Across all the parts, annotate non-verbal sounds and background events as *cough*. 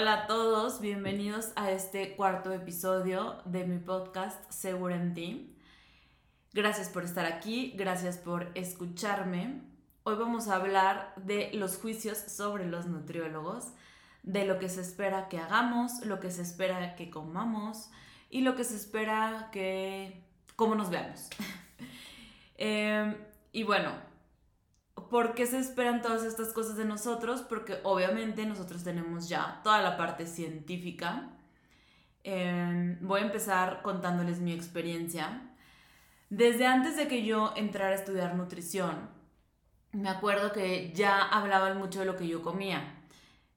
Hola a todos, bienvenidos a este cuarto episodio de mi podcast Seguro en. Gracias por estar aquí, gracias por escucharme. Hoy vamos a hablar de los juicios sobre los nutriólogos, de lo que se espera que hagamos, lo que se espera que comamos y lo que se espera que... cómo nos veamos. *laughs* Em, y bueno, ¿por qué se esperan todas estas cosas de nosotros? Porque obviamente nosotros tenemos ya toda la parte científica. Em, voy a empezar contándoles mi experiencia. Desde antes de que yo entrara a estudiar nutrición, me acuerdo que ya hablaban mucho de lo que yo comía.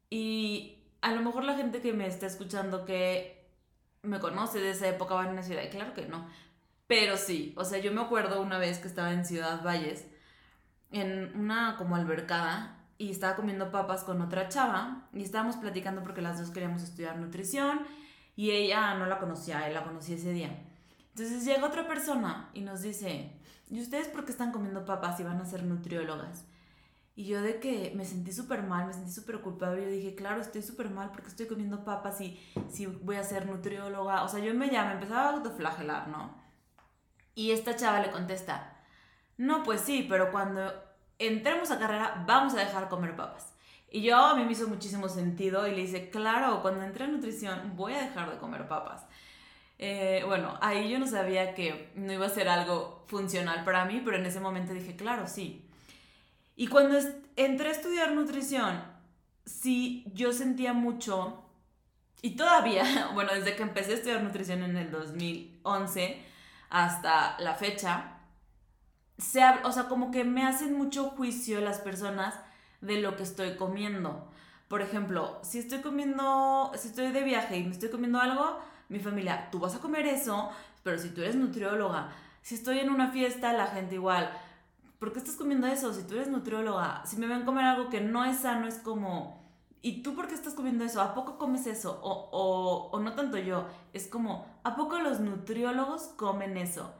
Y a lo mejor la gente que me está escuchando que me conoce de esa época va a ciudad, claro que no. Pero sí, o sea, yo me acuerdo una vez que estaba en Ciudad Valles, en una como albercada, y estaba comiendo papas con otra chava, y estábamos platicando porque las dos queríamos estudiar nutrición, y ella no la conocía, él la conocía ese día. Entonces llega otra persona y nos dice, ¿y ustedes por qué están comiendo papas y van a ser nutriólogas? Y yo de que me sentí súper mal, me sentí súper culpable. Yo dije, claro, estoy súper mal porque estoy comiendo papas y si voy a ser nutrióloga. O sea, yo me llamo, empezaba a autoflagelar, ¿no? Y esta chava le contesta, no, pues sí, pero cuando entremos a carrera vamos a dejar comer papas. Y yo a mí me hizo muchísimo sentido y le dice, claro, cuando entré en nutrición voy a dejar de comer papas. Eh, bueno, ahí yo no sabía que no iba a ser algo funcional para mí, pero en ese momento dije, claro, sí. Y cuando entré a estudiar nutrición, sí, yo sentía mucho, y todavía, *laughs* bueno, desde que empecé a estudiar nutrición en el 2011 hasta la fecha, se, o sea, como que me hacen mucho juicio las personas de lo que estoy comiendo. Por ejemplo, si estoy comiendo, si estoy de viaje y me estoy comiendo algo, mi familia, tú vas a comer eso, pero si tú eres nutrióloga, si estoy en una fiesta, la gente igual, ¿por qué estás comiendo eso? Si tú eres nutrióloga, si me ven comer algo que no es sano, es como, ¿y tú por qué estás comiendo eso? ¿A poco comes eso? O, o, o no tanto yo, es como, ¿a poco los nutriólogos comen eso?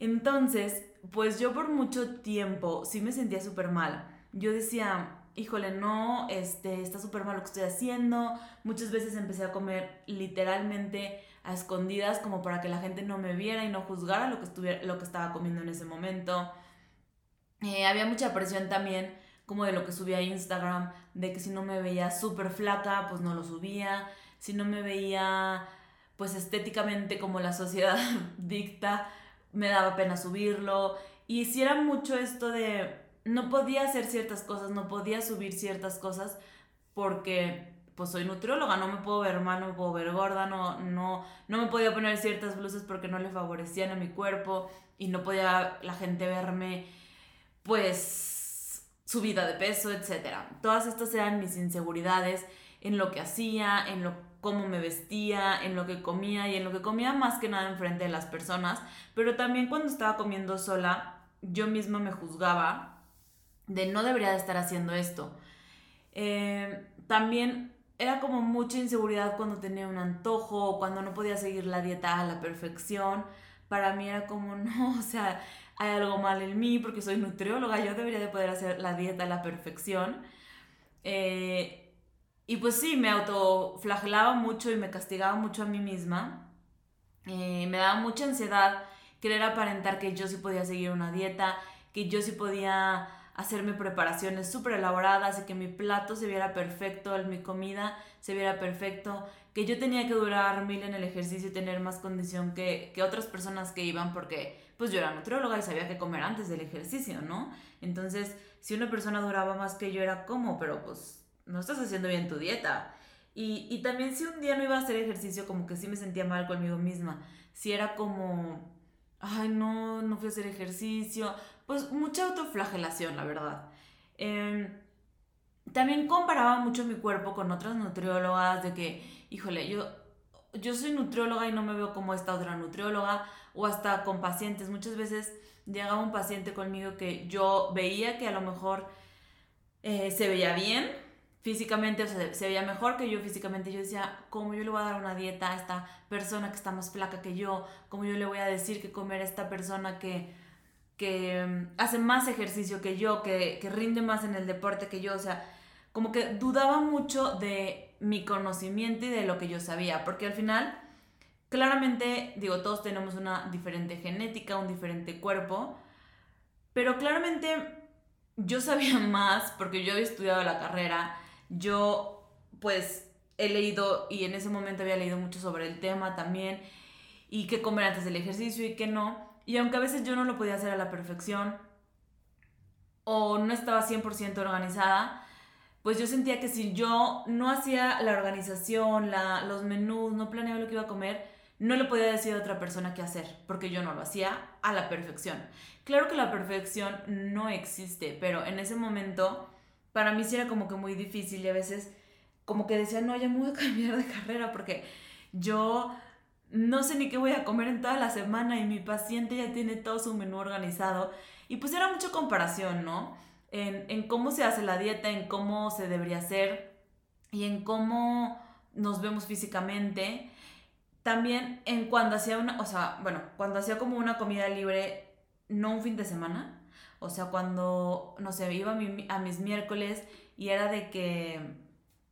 Entonces, pues yo por mucho tiempo sí me sentía súper mal. Yo decía, híjole, no, este, está súper mal lo que estoy haciendo. Muchas veces empecé a comer literalmente a escondidas como para que la gente no me viera y no juzgara lo que, estuviera, lo que estaba comiendo en ese momento. Eh, había mucha presión también como de lo que subía a Instagram, de que si no me veía súper flaca, pues no lo subía. Si no me veía pues estéticamente como la sociedad *laughs* dicta, me daba pena subirlo. Y si era mucho esto de no podía hacer ciertas cosas, no podía subir ciertas cosas porque pues soy nutrióloga, no me puedo ver mal, no me puedo ver gorda, no, no, no me podía poner ciertas blusas porque no le favorecían a mi cuerpo y no podía la gente verme pues subida de peso, etc. Todas estas eran mis inseguridades en lo que hacía, en lo cómo me vestía, en lo que comía y en lo que comía más que nada enfrente de las personas, pero también cuando estaba comiendo sola, yo misma me juzgaba de no debería de estar haciendo esto. Eh, también era como mucha inseguridad cuando tenía un antojo cuando no podía seguir la dieta a la perfección. Para mí era como, *laughs* no, o sea, hay algo mal en mí porque soy nutrióloga, yo debería de poder hacer la dieta a la perfección. Eh, y pues sí, me autoflagelaba mucho y me castigaba mucho a mí misma. Eh, me daba mucha ansiedad querer aparentar que yo sí podía seguir una dieta, que yo sí podía hacerme preparaciones súper elaboradas y que mi plato se viera perfecto, mi comida se viera perfecto, que yo tenía que durar mil en el ejercicio y tener más condición que, que otras personas que iban porque pues yo era nutrióloga y sabía qué comer antes del ejercicio, ¿no? Entonces, si una persona duraba más que yo era como, pero pues no estás haciendo bien tu dieta. Y, y también si un día no iba a hacer ejercicio, como que sí me sentía mal conmigo misma. Si era como, ay, no, no fui a hacer ejercicio, pues mucha autoflagelación, la verdad. Em, también comparaba mucho mi cuerpo con otras nutriólogas de que, híjole, yo, yo soy nutrióloga y no me veo como esta otra nutrióloga o hasta con pacientes. Muchas veces llegaba un paciente conmigo que yo veía que a lo mejor eh, se veía bien físicamente, o sea, se veía mejor que yo físicamente. Yo decía, ¿cómo yo le voy a dar una dieta a esta persona que está más flaca que yo? ¿Cómo yo le voy a decir que comer a esta persona que que mm, hace más ejercicio que yo, que, rinde más en el deporte que yo, o sea, como que dudaba mucho de mi conocimiento y de lo que yo sabía, porque al final, claramente, digo, todos tenemos una diferente genética, un diferente cuerpo, pero claramente yo sabía *laughs* más porque yo había estudiado la carrera, yo pues he leído y en ese momento había leído mucho sobre el tema también y qué comer antes del ejercicio y qué no. Y aunque a veces yo no lo podía hacer a la perfección o no estaba 100% organizada, pues yo sentía que si yo no hacía la organización, la, los menús, no planeaba lo que iba a comer, no le podía decir a otra persona qué hacer, porque yo no lo hacía a la perfección. Claro que la perfección no existe, pero en ese momento para mí sí era como que muy difícil y a veces como que decía, no, ya me voy a *laughs* cambiar de carrera porque yo no sé ni qué voy a comer en toda la semana y mi paciente ya tiene todo su menú organizado. Y pues era mucha comparación, ¿no? En, en cómo se hace la dieta, en cómo se debería hacer y en cómo nos vemos físicamente. También en cuando hacía una, o sea, bueno, cuando hacía como una comida libre, no un fin de semana, o sea, cuando, no sé, iba a, mis miércoles y era de que,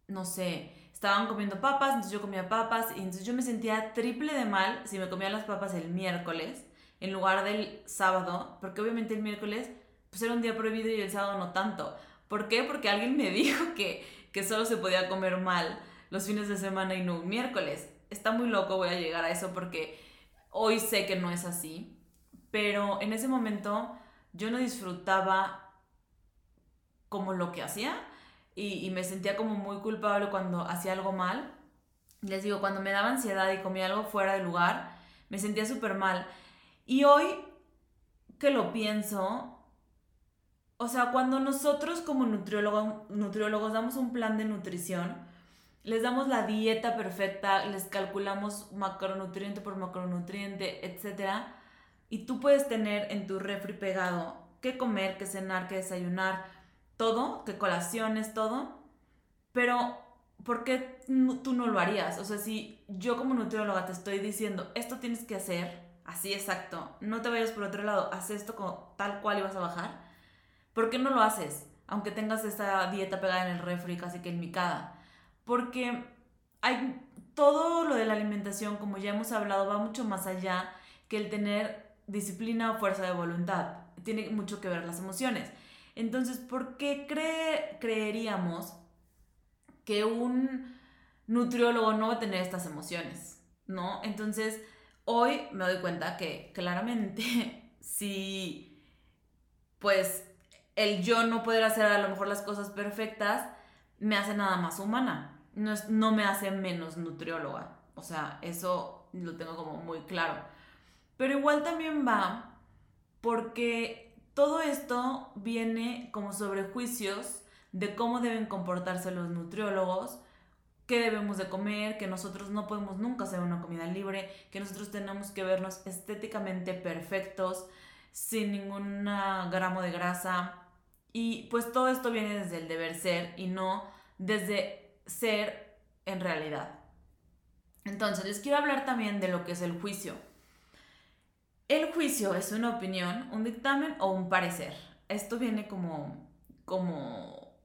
no sé, estaban comiendo papas, entonces yo comía papas y entonces yo me sentía triple de mal si me comía las papas el miércoles en lugar del sábado, porque obviamente el miércoles pues era un día prohibido y el sábado no tanto. ¿Por qué? Porque alguien me *laughs* dijo que, que solo se podía comer mal los fines de semana y no un miércoles. Está muy loco, voy a llegar a eso porque hoy sé que no es así, pero en ese momento yo no disfrutaba como lo que hacía y, me sentía como muy culpable cuando hacía algo mal. Les digo, cuando me daba ansiedad y comía algo fuera de lugar, me sentía súper mal. Y hoy que lo pienso, o sea, cuando nosotros como nutriólogos, nutriólogos damos un plan de nutrición, les damos la dieta perfecta, les calculamos macronutriente por macronutriente, etc. Y tú puedes tener en tu refri pegado qué comer, qué cenar, qué desayunar, todo, que colaciones, todo, pero ¿por qué tú no lo harías? O sea, si yo como nutrióloga te estoy diciendo, esto tienes que hacer, así exacto, no te vayas por otro lado, haz esto como tal cual y vas a bajar, ¿por qué no lo haces? Aunque tengas esta dieta pegada en el refri, casi que en micada. Porque hay todo lo de la alimentación, como ya hemos hablado, va mucho más allá que el tener disciplina o fuerza de voluntad. Tiene mucho que ver las emociones. Entonces, ¿por qué creeríamos que un nutriólogo no va a tener estas emociones? ¿No? Entonces, hoy me doy cuenta que claramente *laughs* si pues el yo no poder hacer a lo mejor las cosas perfectas me hace nada más humana, no, no me hace menos nutrióloga. O sea, eso lo tengo como muy claro. Pero igual también va porque todo esto viene como sobre juicios de cómo deben comportarse los nutriólogos, qué debemos de comer, que nosotros no podemos nunca hacer una comida libre, que nosotros tenemos que vernos estéticamente perfectos, sin ningún gramo de grasa. Y pues todo esto viene desde el deber ser y no desde ser en realidad. Entonces, les quiero hablar también de lo que es el juicio. El juicio es una opinión, un dictamen o un parecer. Esto viene como, como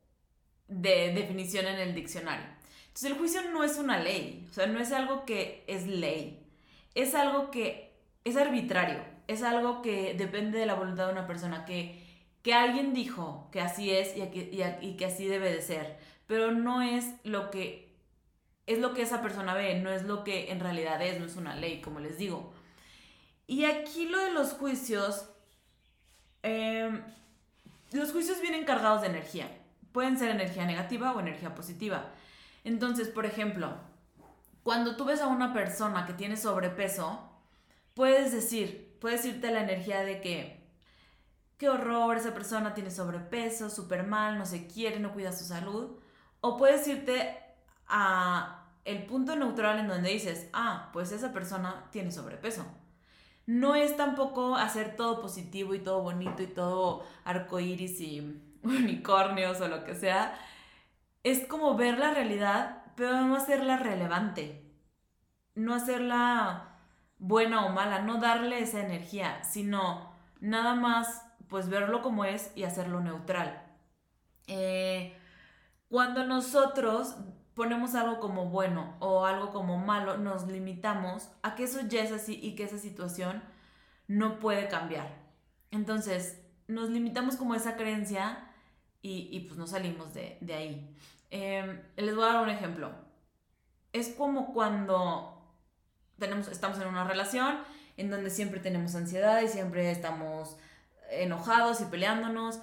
de definición en el diccionario. Entonces el juicio no es una ley, o sea, no es algo que es ley, es algo que es arbitrario, es algo que depende de la voluntad de una persona, que, que alguien dijo que así es y, y que así debe de ser, pero no es lo que es lo que esa persona ve, no es lo que en realidad es, no es una ley, como les digo. Y aquí lo de los juicios, em, los juicios vienen cargados de energía. Pueden ser energía negativa o energía positiva. Entonces, por ejemplo, cuando tú ves a una persona que tiene sobrepeso, puedes decir, puedes irte la energía de que, qué horror, esa persona tiene sobrepeso, súper mal, no se quiere, no cuida su salud. O puedes irte a el punto neutral en donde dices, ah, pues esa persona tiene sobrepeso no es tampoco hacer todo positivo y todo bonito y todo arcoíris y *laughs* unicornios o lo que sea. Es como ver la realidad, pero no hacerla relevante. No hacerla buena o mala, no darle esa energía, sino nada más pues verlo como es y hacerlo neutral. Eh, cuando nosotros ponemos algo como bueno o algo como malo, nos limitamos a que eso ya es así y que esa situación no puede cambiar. Entonces, nos limitamos como esa creencia y, pues no salimos de, ahí. Em, les voy a dar un ejemplo. Es como cuando tenemos, estamos en una relación en donde siempre tenemos ansiedad y siempre estamos enojados y peleándonos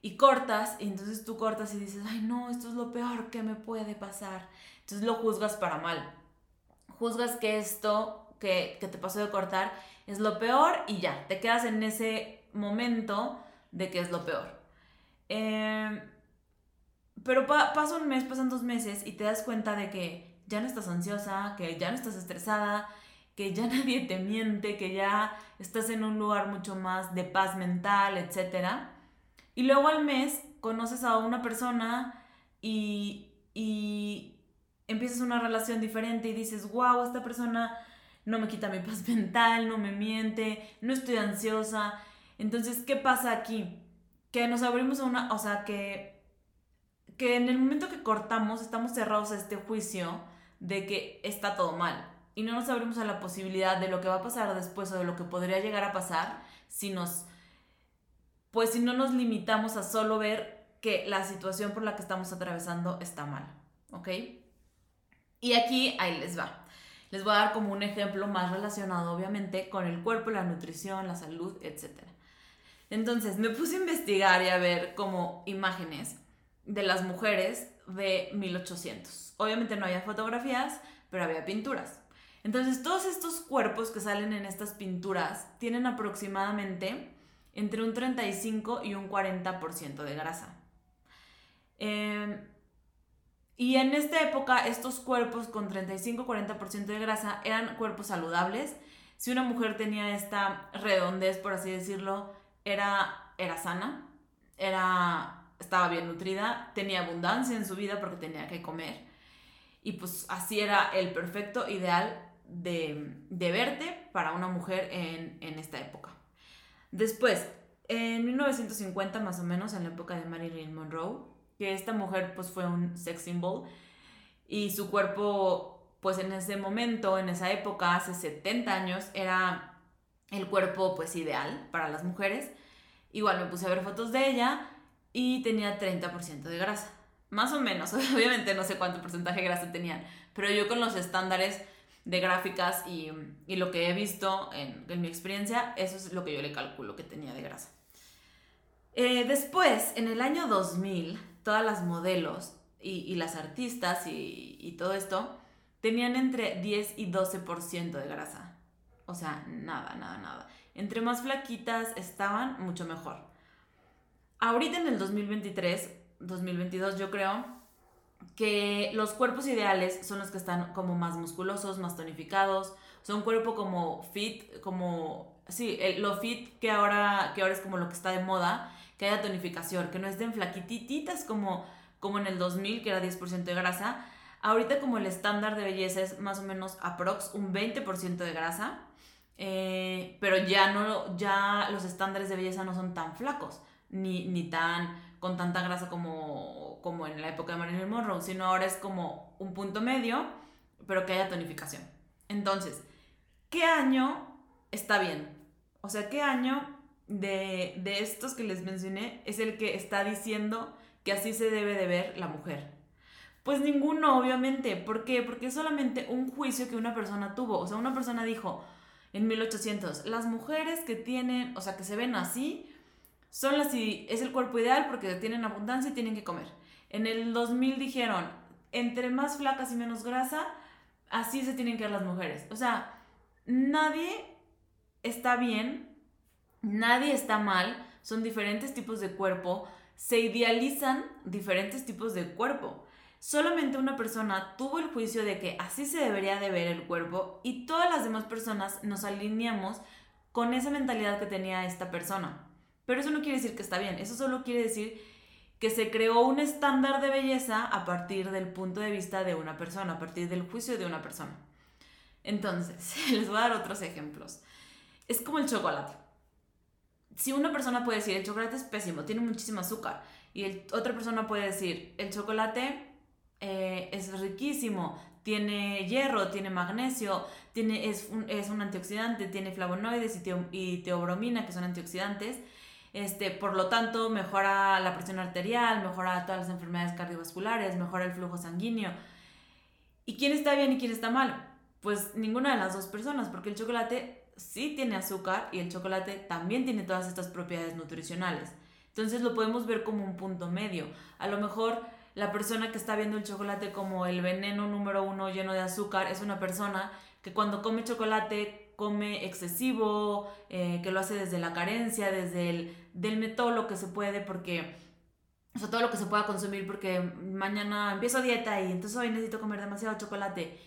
y cortas y entonces tú cortas y dices, ay no, esto es lo peor que me puede pasar. Entonces lo juzgas para mal. Juzgas que esto que, te pasó de cortar es lo peor y ya, te quedas en ese momento de que es lo peor. Em, pero pasa un mes, pasan dos meses y te das cuenta de que ya no estás ansiosa, que ya no estás estresada, que ya *laughs* nadie te miente, que ya estás en un lugar mucho más de paz mental, etc. Y luego al mes conoces a una persona y, y empiezas una relación diferente y dices, wow, esta persona no me quita mi paz *laughs* mental, no me miente, no estoy ansiosa. Entonces, ¿qué pasa aquí? que nos abrimos a una, o sea, que, que en el momento que cortamos estamos cerrados a este juicio de que está todo mal y no nos abrimos a la posibilidad de lo que va a pasar después o de lo que podría llegar a pasar si nos, pues si no nos limitamos a solo ver que la situación por la que estamos atravesando está mal, ¿ok? Y aquí, ahí les va. Les voy a dar como un ejemplo más relacionado, obviamente, con el cuerpo, la nutrición, la salud, etc. Entonces me puse a investigar y a ver como imágenes de las mujeres de 1800. Obviamente no había fotografías, pero había pinturas. Entonces todos estos cuerpos que salen en estas pinturas tienen aproximadamente entre un 35 y un 40% de grasa. Em, y en esta época estos cuerpos con 35-40% de grasa eran cuerpos saludables. Si una mujer tenía esta redondez, por así decirlo, era, era sana, era, estaba bien nutrida, tenía abundancia en su vida porque tenía que comer. Y pues así era el perfecto ideal de, verte para una mujer en, esta época. Después, en 1950 más o menos, en la época de Marilyn Monroe, que esta mujer pues fue un sex symbol y su cuerpo pues en ese momento, en esa época, hace 70 años, era el cuerpo pues ideal para las mujeres. Igual me puse a ver fotos de ella y tenía 30% de grasa. Más o menos, *laughs* obviamente no sé cuánto porcentaje de grasa tenían, pero yo con los estándares de gráficas y, lo que he visto en, mi experiencia, eso es lo que yo le calculo que tenía de grasa. Eh, después, en el año 2000, todas las modelos y, las artistas y, y, todo esto tenían entre 10 y 12% de grasa. O sea, nada, nada, nada. Entre más flaquitas estaban, mucho mejor. Ahorita en el 2023, 2022 yo creo que los cuerpos ideales son los que están como más musculosos, más tonificados, son cuerpo como fit, como, sí, lo fit que ahora, que ahora es como lo que está de moda, que haya tonificación, que no estén flaquititas como, como en el 2000, que era 10% de grasa. Ahorita como el estándar de belleza es más o menos aprox un 20% de grasa. Eh, pero ya no, ya los estándares de belleza no son tan flacos, ni, ni tan con tanta grasa como, como en la época de Marilyn Monroe, sino ahora es como un punto medio, pero que haya tonificación. Entonces, ¿qué año está bien? O sea, ¿qué año de, de estos que les mencioné es el que está diciendo que así se debe de ver la mujer? Pues ninguno, obviamente. ¿Por qué? Porque es solamente un juicio que una persona tuvo. O sea, una persona dijo, en 1800. Las mujeres que tienen, o sea, que se ven así, son las y es el cuerpo ideal porque tienen abundancia y tienen que comer. En el 2000 dijeron, entre más flacas y menos grasa, así se tienen que ver las mujeres. O sea, nadie está bien, nadie está mal, son diferentes tipos de cuerpo, se idealizan diferentes tipos de cuerpo. Solamente una persona tuvo el juicio de que así se debería de ver el cuerpo y todas las demás personas nos alineamos con esa mentalidad que tenía esta persona. Pero eso no quiere decir que está bien, eso solo quiere decir que se creó un estándar de belleza a partir del punto de vista de una persona, a partir del juicio de una persona. Entonces, *laughs* les voy a dar otros ejemplos. Es como el chocolate. Si una persona puede decir, el chocolate es pésimo, tiene muchísimo azúcar, y otra persona puede decir, el chocolate eh, es riquísimo. Tiene hierro, tiene magnesio, tiene, es, un, es un antioxidante, tiene flavonoides y, y teobromina, que son antioxidantes. Este, por lo tanto, mejora la presión arterial, mejora todas las enfermedades cardiovasculares, mejora el flujo sanguíneo. ¿Y quién está bien y quién está mal? Pues ninguna de las dos personas, porque el chocolate sí tiene azúcar y el chocolate también tiene todas estas propiedades nutricionales. Entonces lo podemos ver como un punto medio. A lo mejor la persona que está viendo el chocolate como el veneno número uno lleno de azúcar es una persona que cuando come chocolate come excesivo, eh, que lo hace desde la carencia, desde el del todo lo que se puede, porque, o sea, todo lo que se pueda consumir, porque mañana empiezo dieta y entonces hoy necesito comer demasiado chocolate.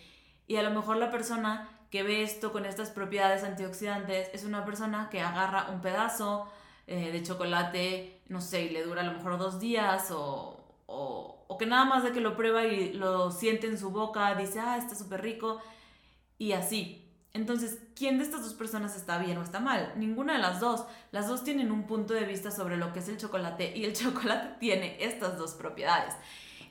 Y a lo mejor la persona que ve esto con estas propiedades antioxidantes es una persona que agarra un pedazo eh, de chocolate, no sé, y le dura a lo mejor dos días o, o, que nada más de que lo prueba y lo siente en su boca, dice, ah, está súper rico, y así. Entonces, ¿quién de estas dos personas está bien o está mal? Ninguna de las dos. Las dos tienen un punto de vista sobre lo que es el chocolate y el *laughs* chocolate tiene estas dos propiedades.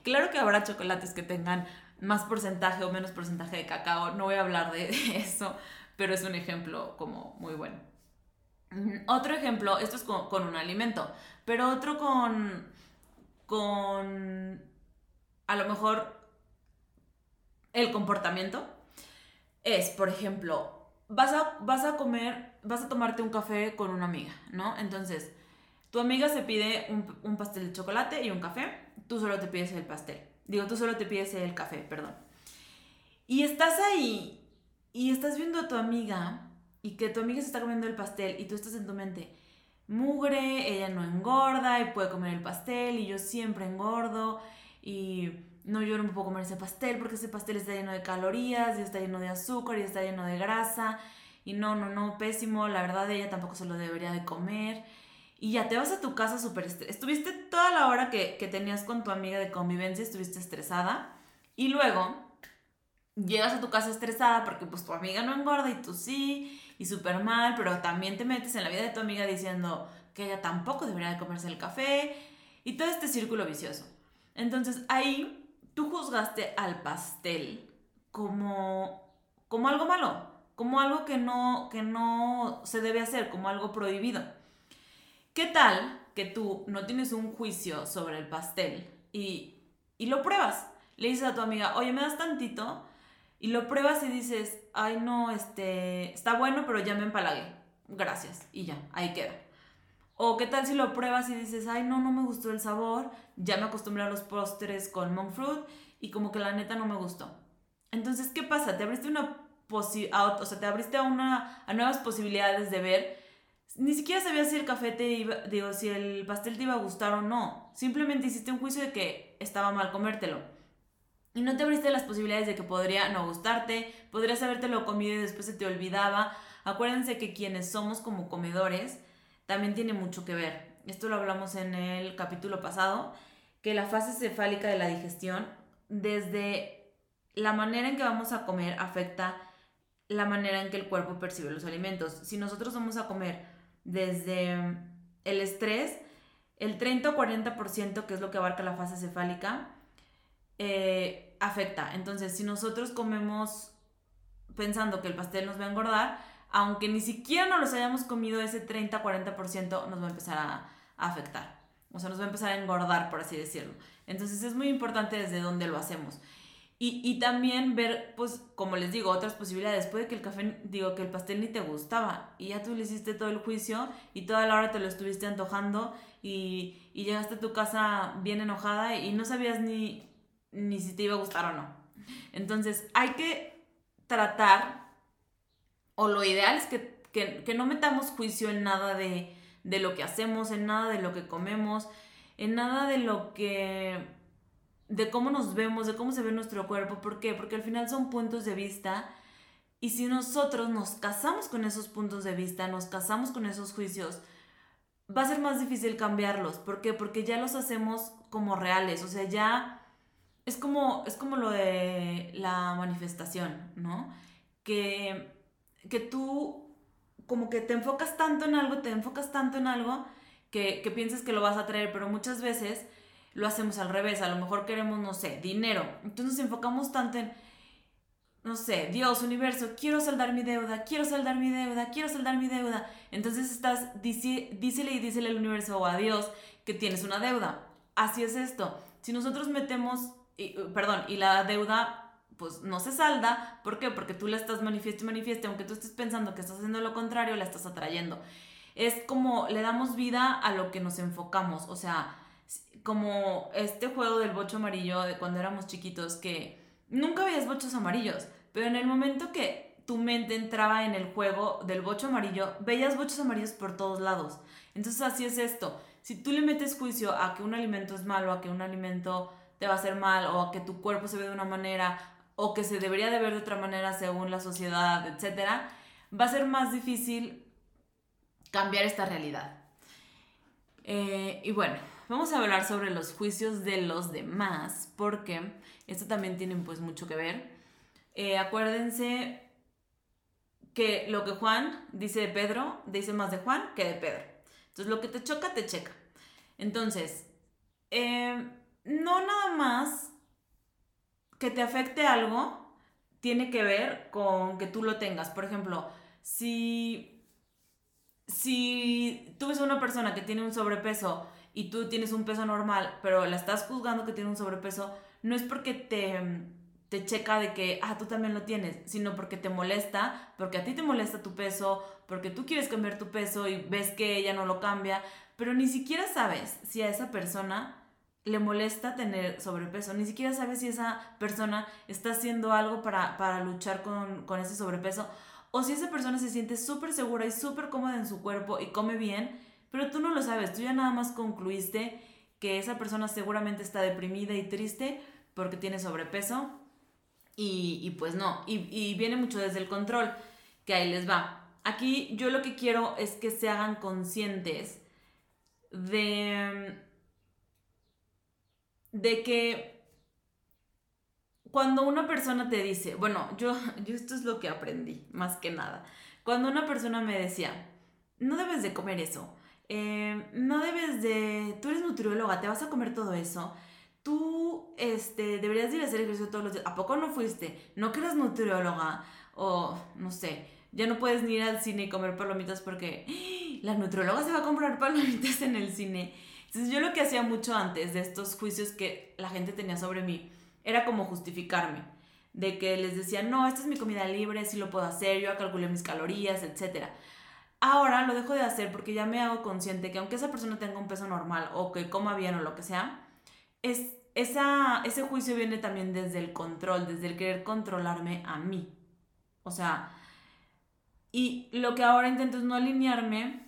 Claro que habrá chocolates que tengan más porcentaje o menos porcentaje de cacao, no voy a hablar de *laughs* eso, pero es un ejemplo como muy bueno. Otro ejemplo, esto es con, con un alimento, pero otro con, con a lo mejor el comportamiento es, por ejemplo, vas a, vas a comer, vas a tomarte un café con una amiga, ¿no? Entonces, tu amiga se pide un, un, pastel de chocolate y un café, tú solo te pides el pastel. Digo, tú solo te pides el café, perdón. Y estás ahí y estás viendo a tu amiga y que tu amiga se está comiendo el pastel y tú estás en tu mente, mugre, ella no engorda y puede comer el pastel y yo siempre engordo y no, yo no me puedo comer ese pastel porque ese pastel está lleno de calorías y está lleno de azúcar y está lleno de grasa y no, no, no, pésimo, la verdad ella tampoco se lo debería de comer. Y ya te vas a tu casa súper estresada. Estuviste toda la hora que, que tenías con tu amiga de convivencia, estuviste estresada. Y luego llegas a tu casa estresada porque pues tu amiga no engorda y tú sí, y súper mal, pero también te metes en la vida de tu amiga diciendo que ella tampoco debería de comerse el café y todo este círculo vicioso. Entonces ahí tú juzgaste al pastel como, como algo malo, como algo que no, que no se debe hacer, como algo prohibido. ¿Qué tal que tú no tienes un juicio sobre el pastel y, y lo pruebas? Le dices a tu amiga, oye, ¿me das tantito? Y lo pruebas y dices, ay, no, este, está bueno, pero ya me empalagué. Gracias. Y ya, ahí queda. O qué tal si lo pruebas y dices, ay, no, no me gustó el sabor, ya me acostumbré a los postres con monk fruit y como que la neta no me gustó. Entonces, ¿qué pasa? Te abriste una o sea, te abriste a, una, a nuevas posibilidades de ver. Ni siquiera sabías si el café te iba, digo, si el pastel te iba a gustar o no. Simplemente hiciste un juicio de que estaba mal comértelo. Y no te abriste las posibilidades de que podría no gustarte, podrías habértelo comido y después se te olvidaba. Acuérdense que quienes somos como comedores, también tiene mucho que ver. Esto lo hablamos en el capítulo pasado, que la fase cefálica de la digestión, desde la manera en que vamos a comer, afecta la manera en que el cuerpo percibe los alimentos. Si nosotros vamos a comer desde el estrés, el 30 o 40%, que es lo que abarca la fase cefálica, eh, afecta. Entonces, si nosotros comemos pensando que el pastel nos va a engordar, aunque ni siquiera nos los hayamos comido, ese 30-40% nos va a empezar a, afectar. O sea, nos va a empezar a engordar, por así decirlo. Entonces es muy importante desde dónde lo hacemos. Y, y, también ver, pues, como les digo, otras posibilidades. Puede que el café, digo, que el pastel ni te gustaba y ya tú le hiciste todo el juicio y toda la hora te lo estuviste antojando y, y llegaste a tu casa bien enojada y no sabías ni, ni si te iba a gustar o no. Entonces hay que tratar o lo ideal es que, no metamos juicio en nada de, lo que hacemos, en nada de lo que comemos, en nada de lo que de cómo nos vemos, de cómo se ve nuestro cuerpo. ¿Por qué? Porque al final son puntos de vista y si nosotros nos casamos con esos puntos de vista, nos casamos con esos juicios, va a ser más difícil cambiarlos. ¿Por qué? Porque ya los hacemos como reales, o sea, ya es como, es como lo de la manifestación, ¿no? Que que tú como que te enfocas tanto en algo, te enfocas tanto en algo que, que piensas que lo vas a traer, pero muchas veces lo hacemos al revés. A lo mejor queremos, no sé, dinero. Entonces nos enfocamos tanto en, no sé, Dios, universo, quiero saldar mi deuda, quiero saldar mi deuda, quiero saldar mi deuda. Entonces estás, dícele y dícele al universo o a Dios que tienes una deuda. Así es esto. Si nosotros metemos, perdón, y la deuda pues no se salda. ¿Por qué? Porque tú la estás manifiesto y manifieste, aunque tú estés pensando que estás haciendo lo contrario, la estás atrayendo. Es como le damos vida a lo que nos enfocamos, o sea, como este juego del bocho amarillo de cuando éramos chiquitos, que nunca veías bochos amarillos, pero en el momento que tu mente entraba en el juego del bocho amarillo, veías bochos amarillos por todos lados. Entonces así es esto. Si tú le metes juicio a que un alimento es malo, a que un alimento te va a hacer mal, o a que tu cuerpo se ve de una manera, o que se debería de ver de otra manera según la sociedad, etc., va a ser más difícil cambiar esta realidad. Eh, y bueno, vamos a hablar sobre los juicios de los demás, porque esto también tiene pues mucho que ver. Eh, acuérdense que lo que Juan dice de Pedro, dice más de Juan que de Pedro. Entonces lo que te choca, te checa. Entonces, eh, no nada más que te afecte algo tiene que ver con que tú lo tengas. Por ejemplo, si, si tú ves a una persona que tiene un sobrepeso y tú tienes un peso normal, pero la estás juzgando que tiene un sobrepeso, no es porque te, te checa de que, ah, tú también lo tienes, sino porque te molesta, porque a ti te molesta tu peso, porque tú quieres cambiar tu peso y ves que ella no lo cambia, pero ni siquiera sabes si a esa persona le molesta tener sobrepeso. Ni siquiera sabe si esa persona está haciendo algo para, luchar con, con, ese sobrepeso. O si esa persona se siente súper segura y súper cómoda en su cuerpo y come bien, pero tú no lo sabes. Tú ya nada más concluiste que esa persona seguramente está deprimida y triste porque tiene sobrepeso. Y, y pues no. Y, y viene mucho desde el control, que ahí les va. Aquí yo lo que quiero es que se hagan conscientes de de que cuando una persona te dice, bueno, yo, *laughs* yo esto es lo que aprendí, más que nada. Cuando una persona me decía, no debes de comer eso, eh, no debes de, tú eres nutrióloga, te vas a comer todo eso, tú este, deberías ir a hacer ejercicio todos los días, ¿a poco no fuiste? ¿No que eres nutrióloga? O no sé, ya no puedes ni ir al cine y comer palomitas porque *gasps* la nutrióloga se va a comprar palomitas en el cine. Entonces yo lo que hacía mucho antes de estos juicios que la gente tenía sobre mí era como justificarme, de que les decía, no, esta es mi comida libre, sí lo puedo hacer, yo calculé mis calorías, etc. Ahora lo dejo de hacer porque ya me hago consciente que aunque esa persona tenga un peso normal o que coma bien o lo que sea, es, esa, ese juicio viene también desde el control, desde el querer controlarme a mí. O sea, y lo que ahora intento es no alinearme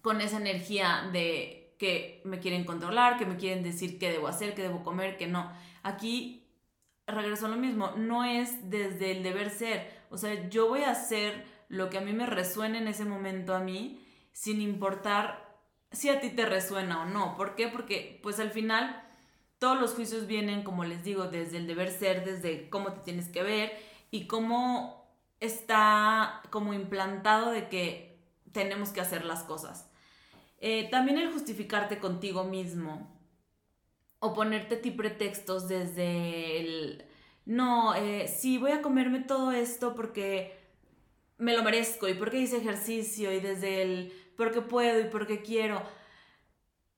con esa energía de que me quieren controlar, que me quieren decir qué debo hacer, qué debo comer, qué no. Aquí regreso a lo mismo, no es desde el deber ser, o sea, yo voy a hacer lo que a mí me resuene en ese momento a mí, sin importar si a ti te resuena o no. ¿Por qué? Porque pues al final todos los juicios vienen, como les digo, desde el deber ser, desde cómo te tienes que ver y cómo está como implantado de que tenemos que hacer las cosas. Eh, también el justificarte contigo mismo o ponerte a ti pretextos desde el, no, eh, sí, voy a comerme todo esto porque me lo merezco y porque hice ejercicio y desde el, porque puedo y porque quiero.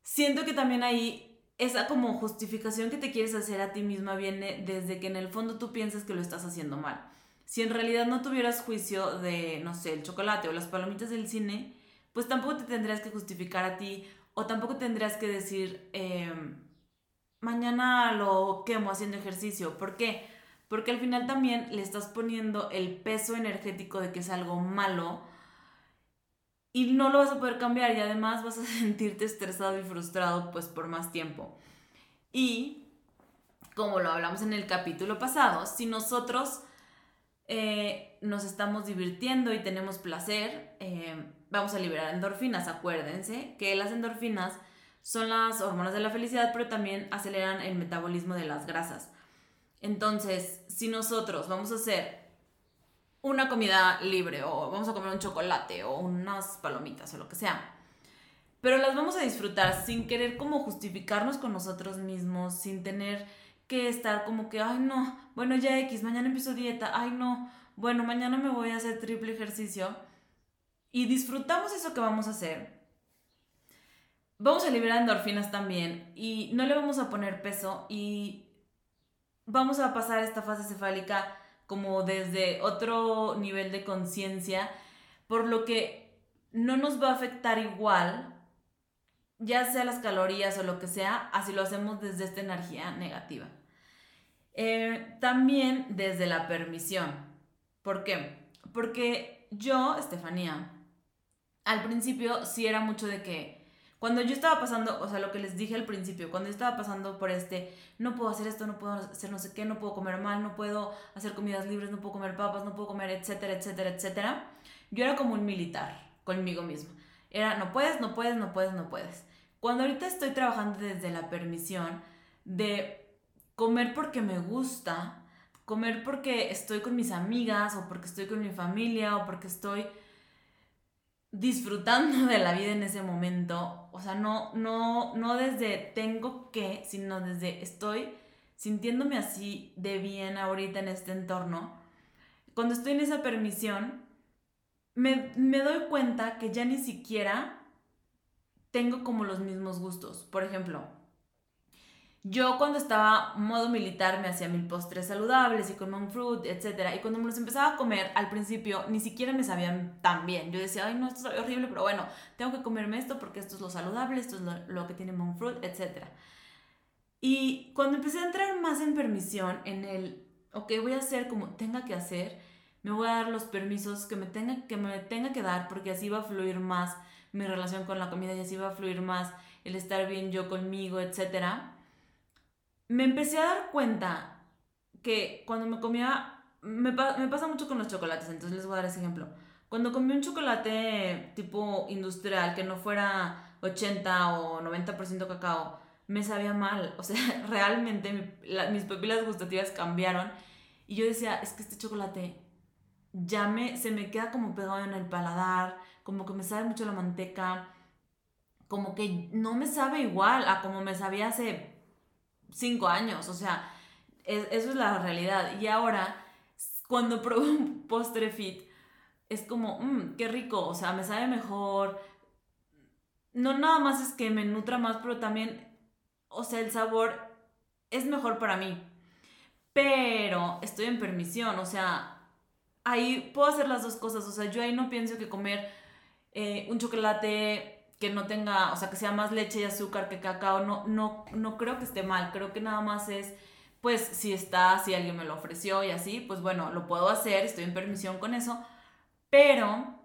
Siento que también ahí esa como justificación que te quieres hacer a ti misma viene desde que en el fondo tú piensas que lo estás haciendo mal. Si en realidad no tuvieras juicio de, no sé, el chocolate o las palomitas del cine, pues tampoco te tendrías que justificar a ti o tampoco tendrías que decir, em, mañana lo quemo haciendo ejercicio. ¿Por qué? Porque al final también le estás poniendo el peso energético de que es algo malo y no lo vas a poder cambiar y además vas a *laughs* sentirte estresado y frustrado pues por más tiempo. Y como lo hablamos en el capítulo pasado, si nosotros eh, nos estamos divirtiendo y tenemos placer, eh, vamos a liberar endorfinas. Acuérdense que las endorfinas son las hormonas de la felicidad, pero también aceleran el metabolismo de las grasas. Entonces, si nosotros vamos a hacer una comida libre o vamos a comer un chocolate o unas palomitas o lo que sea, pero las vamos a disfrutar sin querer como justificarnos con nosotros mismos, sin tener que estar como que, ay no, bueno ya X, mañana empiezo dieta, ay no, bueno, mañana me voy a hacer triple ejercicio. Y disfrutamos eso que vamos a hacer. Vamos a liberar endorfinas también y no le vamos a poner peso y vamos a pasar esta fase cefálica como desde otro nivel de conciencia, por lo que no nos va a afectar igual, ya sea las calorías o lo que sea, así lo hacemos desde esta energía negativa. Eh, también desde la permisión. ¿Por qué? Porque yo, Estefanía, al principio sí era mucho de que cuando yo estaba pasando, o sea, lo que les dije al principio, cuando yo estaba pasando por este, no puedo hacer esto, no puedo hacer no sé qué, no puedo comer mal, no puedo hacer comidas libres, no puedo comer papas, no puedo comer, etcétera, etcétera, etcétera, yo era como un militar conmigo misma. Era, no puedes, no puedes, no puedes, no puedes. Cuando ahorita estoy trabajando desde la permisión de comer porque me gusta, comer porque estoy con mis amigas o porque estoy con mi familia o porque estoy disfrutando de la vida en ese momento. O sea, no, no, no desde tengo que, sino desde estoy sintiéndome así de bien ahorita en este entorno. Cuando estoy en esa permisión, me, me doy cuenta que ya ni siquiera tengo como los mismos gustos. Por ejemplo, yo cuando estaba modo militar me hacía mil postres saludables y con monk fruit, etc. Y cuando me los empezaba a comer, al principio ni siquiera me sabían tan bien. Yo decía, ay no, esto es horrible, pero bueno, tengo que comerme esto porque esto es lo saludable, esto es lo, que tiene monk fruit, etc. Y cuando empecé a entrar más en permisión, en el, ok, voy a hacer como tenga que hacer, me voy a dar los permisos que me tenga que, me tenga que dar porque así va a fluir más mi relación con la comida y así va a fluir más el estar bien yo conmigo, etcétera me empecé a dar cuenta que cuando me comía, me, pasa mucho con los chocolates, entonces les voy a dar ese ejemplo. Cuando comí un chocolate tipo industrial que no fuera 80 o 90% cacao, me sabía mal. O sea, *laughs* realmente mis papilas gustativas cambiaron. Y yo decía, es que este chocolate ya me, se me queda como pegado en el paladar, como que me sabe mucho la manteca, como que no me sabe igual a como me sabía hace cinco años, o sea, eso es la realidad. Y ahora, cuando pruebo un postre fit, es como, mmm, qué rico, o sea, me sabe mejor. No nada más es que me nutra más, pero también, o sea, el sabor es mejor para mí. Pero estoy en permisión, o sea, ahí puedo hacer las dos cosas, o sea, yo ahí no pienso que comer eh, un chocolate que no tenga, o sea, que sea más leche y azúcar que cacao, no, no, no creo que esté mal, creo que nada más es, pues si está, si alguien me lo ofreció y así, pues bueno, lo puedo hacer, estoy en permisión con eso, pero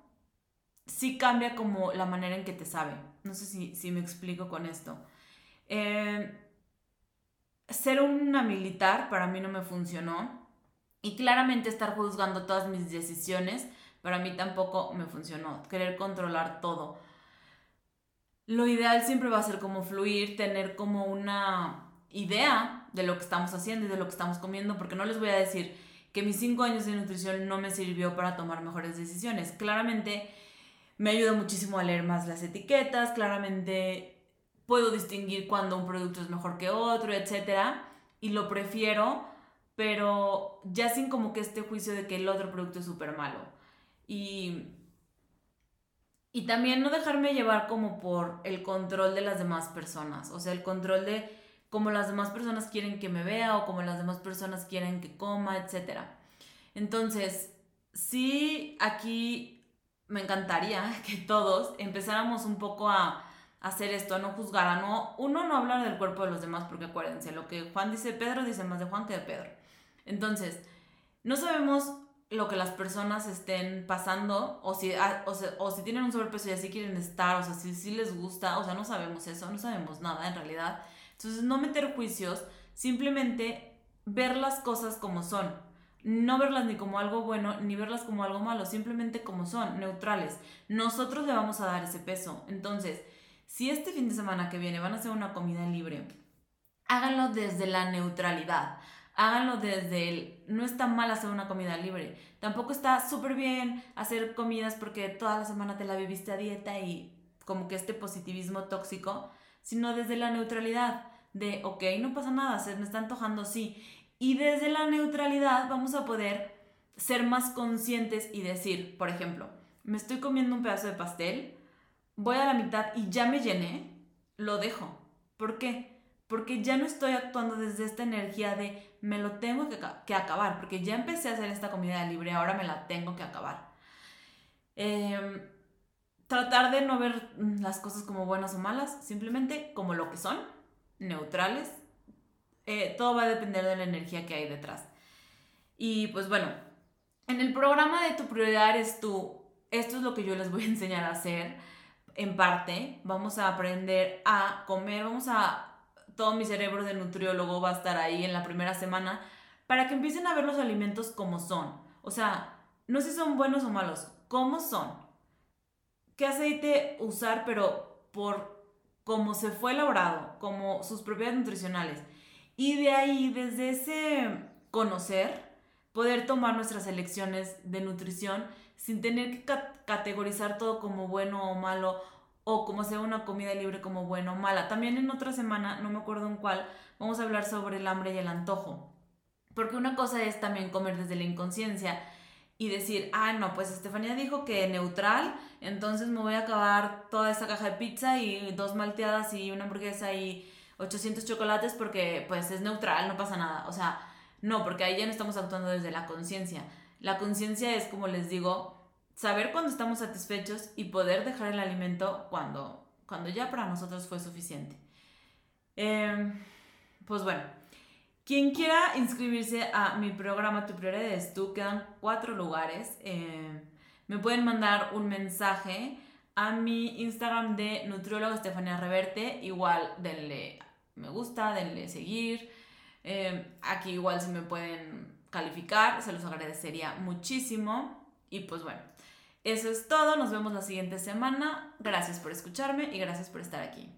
sí cambia como la manera en que te sabe. No sé si, me explico con esto. Eh, ser una militar para mí no me funcionó y claramente estar juzgando todas mis decisiones para mí tampoco me funcionó. Querer controlar todo lo ideal siempre va a ser como fluir, tener como una idea de lo que estamos haciendo y de lo que estamos comiendo, porque no les voy a decir que mis cinco años de nutrición no me sirvió para tomar mejores decisiones. Claramente me ayuda muchísimo a leer más las etiquetas, claramente puedo distinguir cuando un producto es mejor que otro, etc. Y lo prefiero, pero ya sin como que este juicio de que el otro producto es súper malo. Y y también no dejarme llevar como por el control de las demás personas, o sea, el control de cómo las demás personas quieren que me vea o como las demás personas quieren que coma, etc. Entonces, sí, aquí me encantaría *laughs* que todos empezáramos un poco a hacer esto, a no juzgar, a no, uno no hablar del cuerpo de los demás, porque acuérdense, lo que Juan dice Pedro dice más de Juan que de Pedro. Entonces, no sabemos lo que las personas estén pasando o si, ah, o, si tienen un sobrepeso y así quieren estar, o sea, si, si les gusta, o sea, no sabemos eso, no sabemos nada en realidad. Entonces, no meter juicios, simplemente ver las cosas como son. No verlas ni como algo bueno, ni verlas como algo malo, simplemente como son, neutrales. Nosotros le vamos a dar ese peso. Entonces, si este fin de semana que viene van a hacer una comida libre, háganlo desde la neutralidad háganlo desde el, no está mal hacer una comida libre, tampoco está súper bien hacer comidas porque toda la semana te la viviste a dieta y como que este positivismo tóxico, sino desde la neutralidad de, ok, no pasa nada, se me está antojando, sí. Y desde la neutralidad vamos a poder ser más conscientes y decir, por ejemplo, me estoy comiendo un pedazo de pastel, voy a la mitad y ya me llené, lo dejo. ¿Por qué? Porque ya no estoy actuando desde esta energía de me lo tengo que, acabar, porque ya empecé a hacer esta comida libre, ahora me la tengo que acabar. Em, tratar de no ver las cosas como buenas o malas, simplemente como lo que son, neutrales. Eh, todo va a depender de la energía que hay detrás. Y pues bueno, en el programa de tu prioridad eres tú, esto es lo que yo les voy a *laughs* enseñar a hacer. En parte, vamos a aprender a comer, vamos a... Todo mi cerebro de nutriólogo va a estar ahí en la primera semana para que empiecen a ver los alimentos como son. O sea, no si son buenos o malos, cómo son. ¿Qué aceite usar, pero por cómo se fue elaborado, como sus propiedades nutricionales? Y de ahí, desde ese conocer, poder tomar nuestras elecciones de nutrición sin tener que categorizar todo como bueno o malo o como sea una comida libre como bueno o mala. También en otra semana, no me acuerdo en cuál, vamos a hablar sobre el hambre y el antojo. Porque una cosa es también comer desde la inconsciencia y decir, ah, no, pues Estefanía dijo que neutral, entonces me voy a acabar toda esta caja de pizza y dos malteadas y una hamburguesa y 800 chocolates porque pues es neutral, no pasa nada. O sea, no, porque ahí ya no estamos actuando desde la conciencia. La conciencia es, como les digo, saber cuando estamos satisfechos y poder dejar el alimento cuando, cuando ya para nosotros fue suficiente. Em, pues bueno, quien quiera inscribirse a mi programa Tu Prioridad es tú, quedan cuatro lugares. Em, me pueden mandar un mensaje a mi Instagram de nutrióloga Estefania Reverte. Igual denle me gusta, denle seguir. Em, aquí igual si me pueden calificar, se los agradecería muchísimo. Y pues bueno, eso es todo. Nos vemos la siguiente semana. Gracias por escucharme y gracias por estar aquí.